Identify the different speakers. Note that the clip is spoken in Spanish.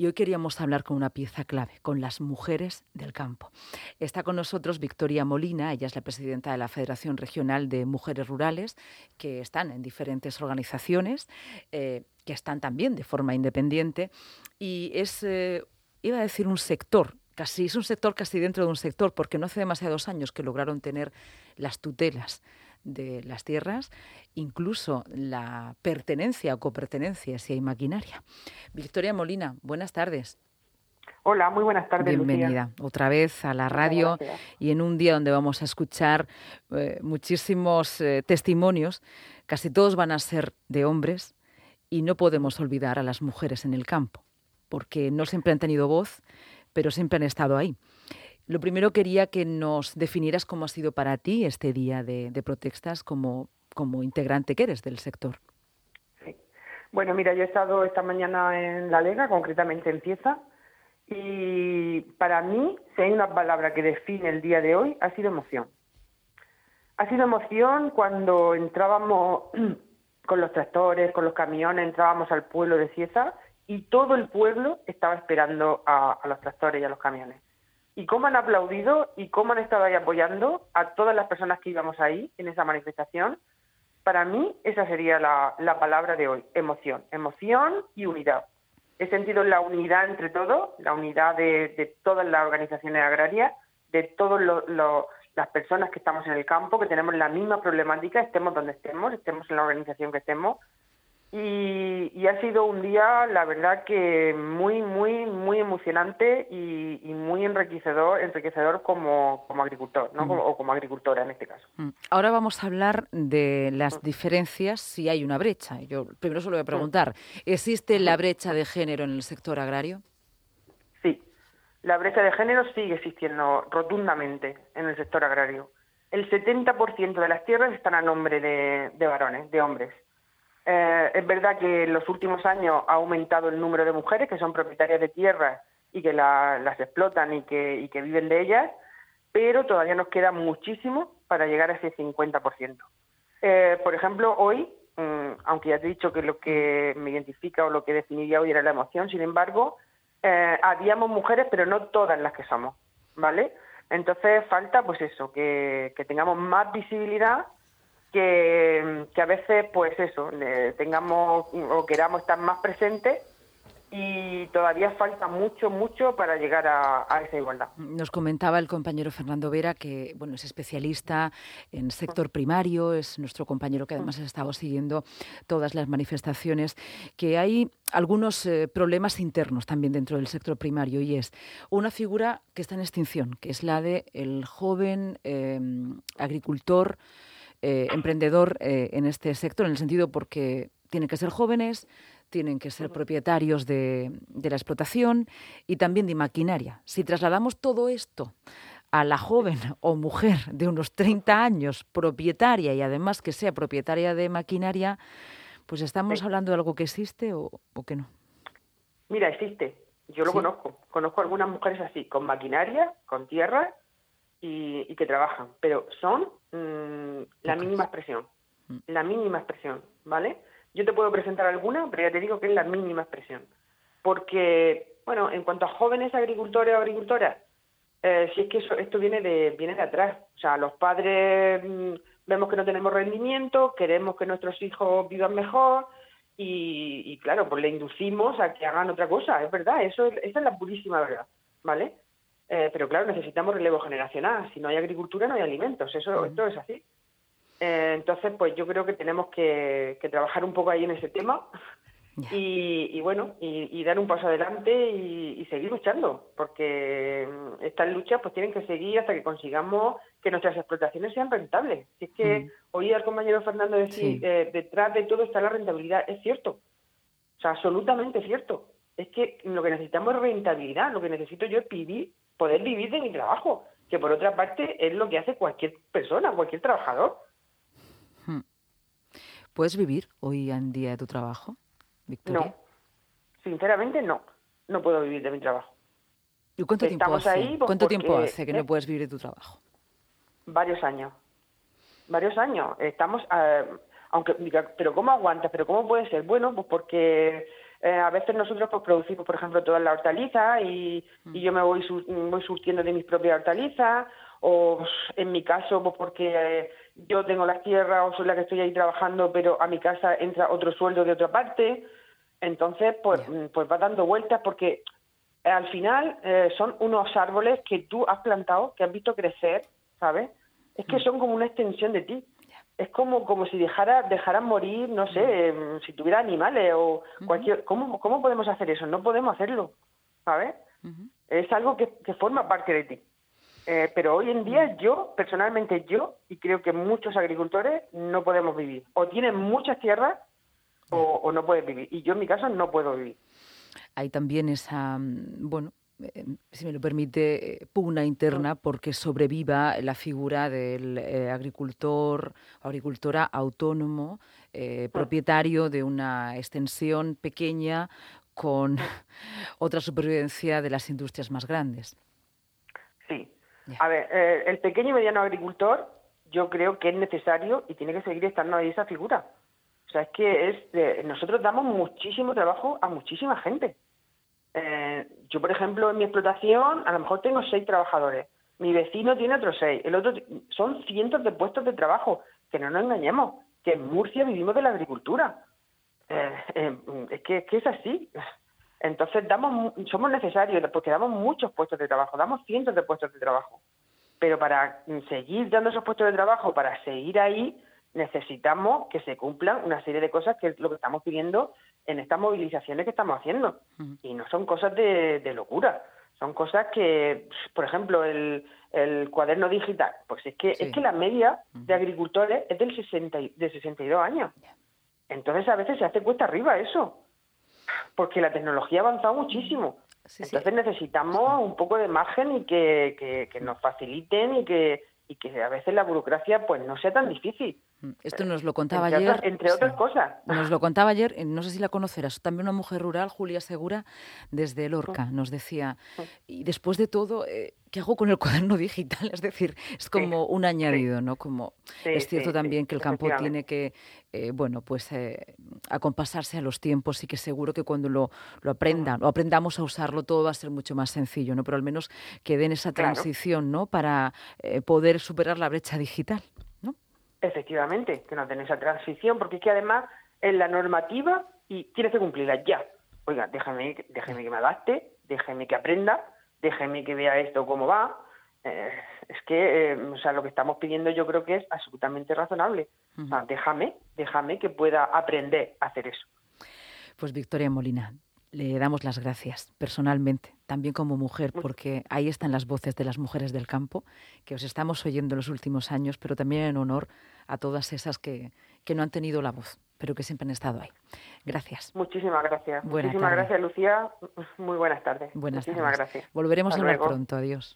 Speaker 1: Y hoy queríamos hablar con una pieza clave, con las mujeres del campo. Está con nosotros Victoria Molina, ella es la presidenta de la Federación Regional de Mujeres Rurales, que están en diferentes organizaciones, eh, que están también de forma independiente, y es, eh, iba a decir, un sector casi es un sector casi dentro de un sector, porque no hace demasiados años que lograron tener las tutelas de las tierras, incluso la pertenencia o copertenencia si hay maquinaria. Victoria Molina, buenas tardes.
Speaker 2: Hola, muy buenas tardes.
Speaker 1: Bienvenida otra vez a la radio y en un día donde vamos a escuchar eh, muchísimos eh, testimonios, casi todos van a ser de hombres y no podemos olvidar a las mujeres en el campo, porque no siempre han tenido voz, pero siempre han estado ahí. Lo primero quería que nos definieras cómo ha sido para ti este día de, protestas como, como integrante que eres del sector.
Speaker 2: Sí. Bueno, mira, yo he estado esta mañana en La Lega, concretamente en Pieza, y para mí, si hay una palabra que define el día de hoy, ha sido emoción. Ha sido emoción cuando entrábamos con los tractores, con los camiones, entrábamos al pueblo de Cieza y todo el pueblo estaba esperando a los tractores y a los camiones y cómo han aplaudido y cómo han estado ahí apoyando a todas las personas que íbamos ahí en esa manifestación. Para mí esa sería la, palabra de hoy, emoción, emoción y unidad. He sentido la unidad entre todos, la unidad de, todas las organizaciones agrarias, de todas las personas que estamos en el campo, que tenemos la misma problemática, estemos donde estemos, estemos en la organización que estemos, y, ha sido un día, la verdad que muy, muy, muy emocionante y, muy enriquecedor, enriquecedor como, como agricultor, ¿no? o como agricultora en este caso.
Speaker 1: Ahora vamos a hablar de las diferencias si hay una brecha. Yo primero solo voy a preguntar, ¿existe la brecha de género en el sector agrario?
Speaker 2: Sí, la brecha de género sigue existiendo rotundamente en el sector agrario. El 70% de las tierras están a nombre de varones, de hombres. Eh, es verdad que en los últimos años ha aumentado el número de mujeres que son propietarias de tierras y que las explotan y que, viven de ellas, pero todavía nos queda muchísimo para llegar a ese 50%. Eh, por ejemplo, hoy, mm, aunque ya te he dicho que lo que me identifica o lo que definiría hoy era la emoción, sin embargo, eh, habíamos mujeres, pero no todas las que somos, ¿vale? Entonces falta, pues eso, que tengamos más visibilidad que, a veces, pues eso, tengamos o queramos estar más presentes y todavía falta mucho, mucho para llegar a, esa igualdad.
Speaker 1: Nos comentaba el compañero Fernando Vera, que bueno, es especialista en sector primario, es nuestro compañero que además ha estado siguiendo todas las manifestaciones, que hay algunos eh, problemas internos también dentro del sector primario y es una figura que está en extinción, que es la de el joven eh, agricultor eh, emprendedor eh, en este sector, en el sentido porque tienen que ser jóvenes, tienen que ser propietarios de, la explotación y también de maquinaria. Si trasladamos todo esto a la joven o mujer de unos 30 años, propietaria y además que sea propietaria de maquinaria, pues estamos hablando de algo que existe o, que no.
Speaker 2: Mira, existe. Yo lo conozco. Conozco algunas mujeres así, con maquinaria, con tierra y, que trabajan, pero son mm, la mínima expresión, mm. la mínima expresión, ¿vale? Yo te puedo presentar alguna, pero ya te digo que es la mínima expresión. Porque, bueno, en cuanto a jóvenes agricultores o agricultoras, eh, si es que eso, esto viene de, viene de atrás. O sea, los padres mm, vemos que no tenemos rendimiento, queremos que nuestros hijos vivan mejor y, y, claro, pues le inducimos a que hagan otra cosa, es verdad, eso esa es la purísima verdad, ¿vale? Eh, pero claro, necesitamos relevo generacional. Si no hay agricultura, no hay alimentos. Eso, esto es así. Eh, entonces, pues yo creo que tenemos que, trabajar un poco ahí en ese tema y, bueno, y, dar un paso adelante y, seguir luchando, porque mm, estas luchas pues tienen que seguir hasta que consigamos que nuestras explotaciones sean rentables. Si es que mm. oí al compañero Fernando decir, eh, detrás de todo está la rentabilidad, es cierto, o sea, absolutamente cierto. Es que lo que necesitamos es rentabilidad, lo que necesito yo es vivir poder vivir de mi trabajo, que por otra parte es lo que hace cualquier persona, cualquier trabajador. Hmm.
Speaker 1: ¿Puedes vivir hoy en día de tu trabajo, Victoria?
Speaker 2: No, sinceramente no, no puedo vivir de mi trabajo.
Speaker 1: ¿Y cuánto tiempo hace, ahí, pues, ¿cuánto tiempo hace que no puedes vivir de tu trabajo?
Speaker 2: Varios años, varios años. Estamos, eh, aunque, pero ¿cómo aguantas? ¿Pero cómo puede ser? Bueno, pues porque eh, a veces nosotros pues, producimos, por ejemplo, todas las hortalizas y, mm. y yo me voy, voy surtiendo de mis propias hortalizas o en mi caso, pues porque eh, yo tengo las tierras o soy la que estoy ahí trabajando, pero a mi casa entra otro sueldo de otra parte. Entonces, pues, pues va dando vueltas porque al final eh, son unos árboles que tú has plantado, que has visto crecer, ¿sabes? Es que mm. son como una extensión de ti. Es como, como si dejara, dejaran morir, no sé, mm. em, si tuviera animales o cualquier... ¿Cómo, ¿Cómo podemos hacer eso? No podemos hacerlo, ¿sabes? Es algo que, que forma parte de ti. Eh, pero hoy en día mm. yo, personalmente yo, y creo que muchos agricultores no podemos vivir. O tienen muchas tierras o, no pueden vivir. Y yo en mi caso no puedo vivir.
Speaker 1: Hay también esa, mm, bueno, si me lo permite, pugna interna porque sobreviva la figura del eh, agricultor o agricultora autónomo, propietario de una extensión pequeña con otra supervivencia de las industrias más grandes.
Speaker 2: A ver, eh, el pequeño y mediano agricultor yo creo que es necesario y tiene que seguir estando ahí esa figura. O sea, es que es nosotros damos muchísimo trabajo a muchísima gente. Eh, yo, por ejemplo, en mi explotación a lo mejor tengo seis trabajadores. Mi vecino tiene otros seis. El otro son cientos de puestos de trabajo. Que no nos engañemos. Que en Murcia vivimos de la agricultura. Eh, es, que, es que es así. Entonces damos, somos necesarios porque damos muchos puestos de trabajo, damos cientos de puestos de trabajo. Pero para seguir dando esos puestos de trabajo, para seguir ahí, necesitamos que se cumplan una serie de cosas que es lo que estamos pidiendo en estas movilizaciones que estamos haciendo. Y no son cosas de, locura, son cosas que, por ejemplo, el, cuaderno digital, pues es que es que la media de agricultores es del 60, de 62 años. Entonces a veces se hace cuesta arriba eso porque la tecnología ha avanzado muchísimo. Entonces necesitamos un poco de margen y que, que, nos faciliten y que, y que a veces la burocracia pues no sea tan difícil.
Speaker 1: Esto nos lo contaba ayer.
Speaker 2: entre otras cosas.
Speaker 1: Nos lo contaba ayer, eh, no sé si la conocerás, también una mujer rural, Julia Segura, desde Lorca, nos decía, y después de todo, eh, ¿qué hago con el cuaderno digital? Es decir, es como un añadido, ¿no? Como es cierto también que el campo tiene que, eh, bueno, pues acompasarse a los tiempos y que seguro que cuando lo, lo aprendan o aprendamos a usarlo todo va a ser mucho más sencillo, ¿no? Pero al menos que den esa transición, ¿no? Para poder superar la brecha digital.
Speaker 2: Efectivamente, que nos den esa transición, porque es que además en la normativa y tienes que cumplirla ya. Oiga, déjame, déjeme que me adapte, déjeme que aprenda, déjeme que vea esto cómo va. Eh, es que, eh, o sea, lo que estamos pidiendo yo creo que es absolutamente razonable. O sea, déjame, déjame que pueda aprender a hacer eso.
Speaker 1: Pues Victoria Molina, le damos las gracias personalmente, también como mujer, porque ahí están las voces de las mujeres del campo, que os estamos oyendo en los últimos años, pero también en honor a todas esas que, que no han tenido la voz, pero que siempre han estado ahí. Gracias.
Speaker 2: Muchísimas gracias. Muchísimas gracias, Lucía. Muy buenas tardes.
Speaker 1: Buenas
Speaker 2: Muchísimas gracias.
Speaker 1: Volveremos a hablar pronto. Adiós.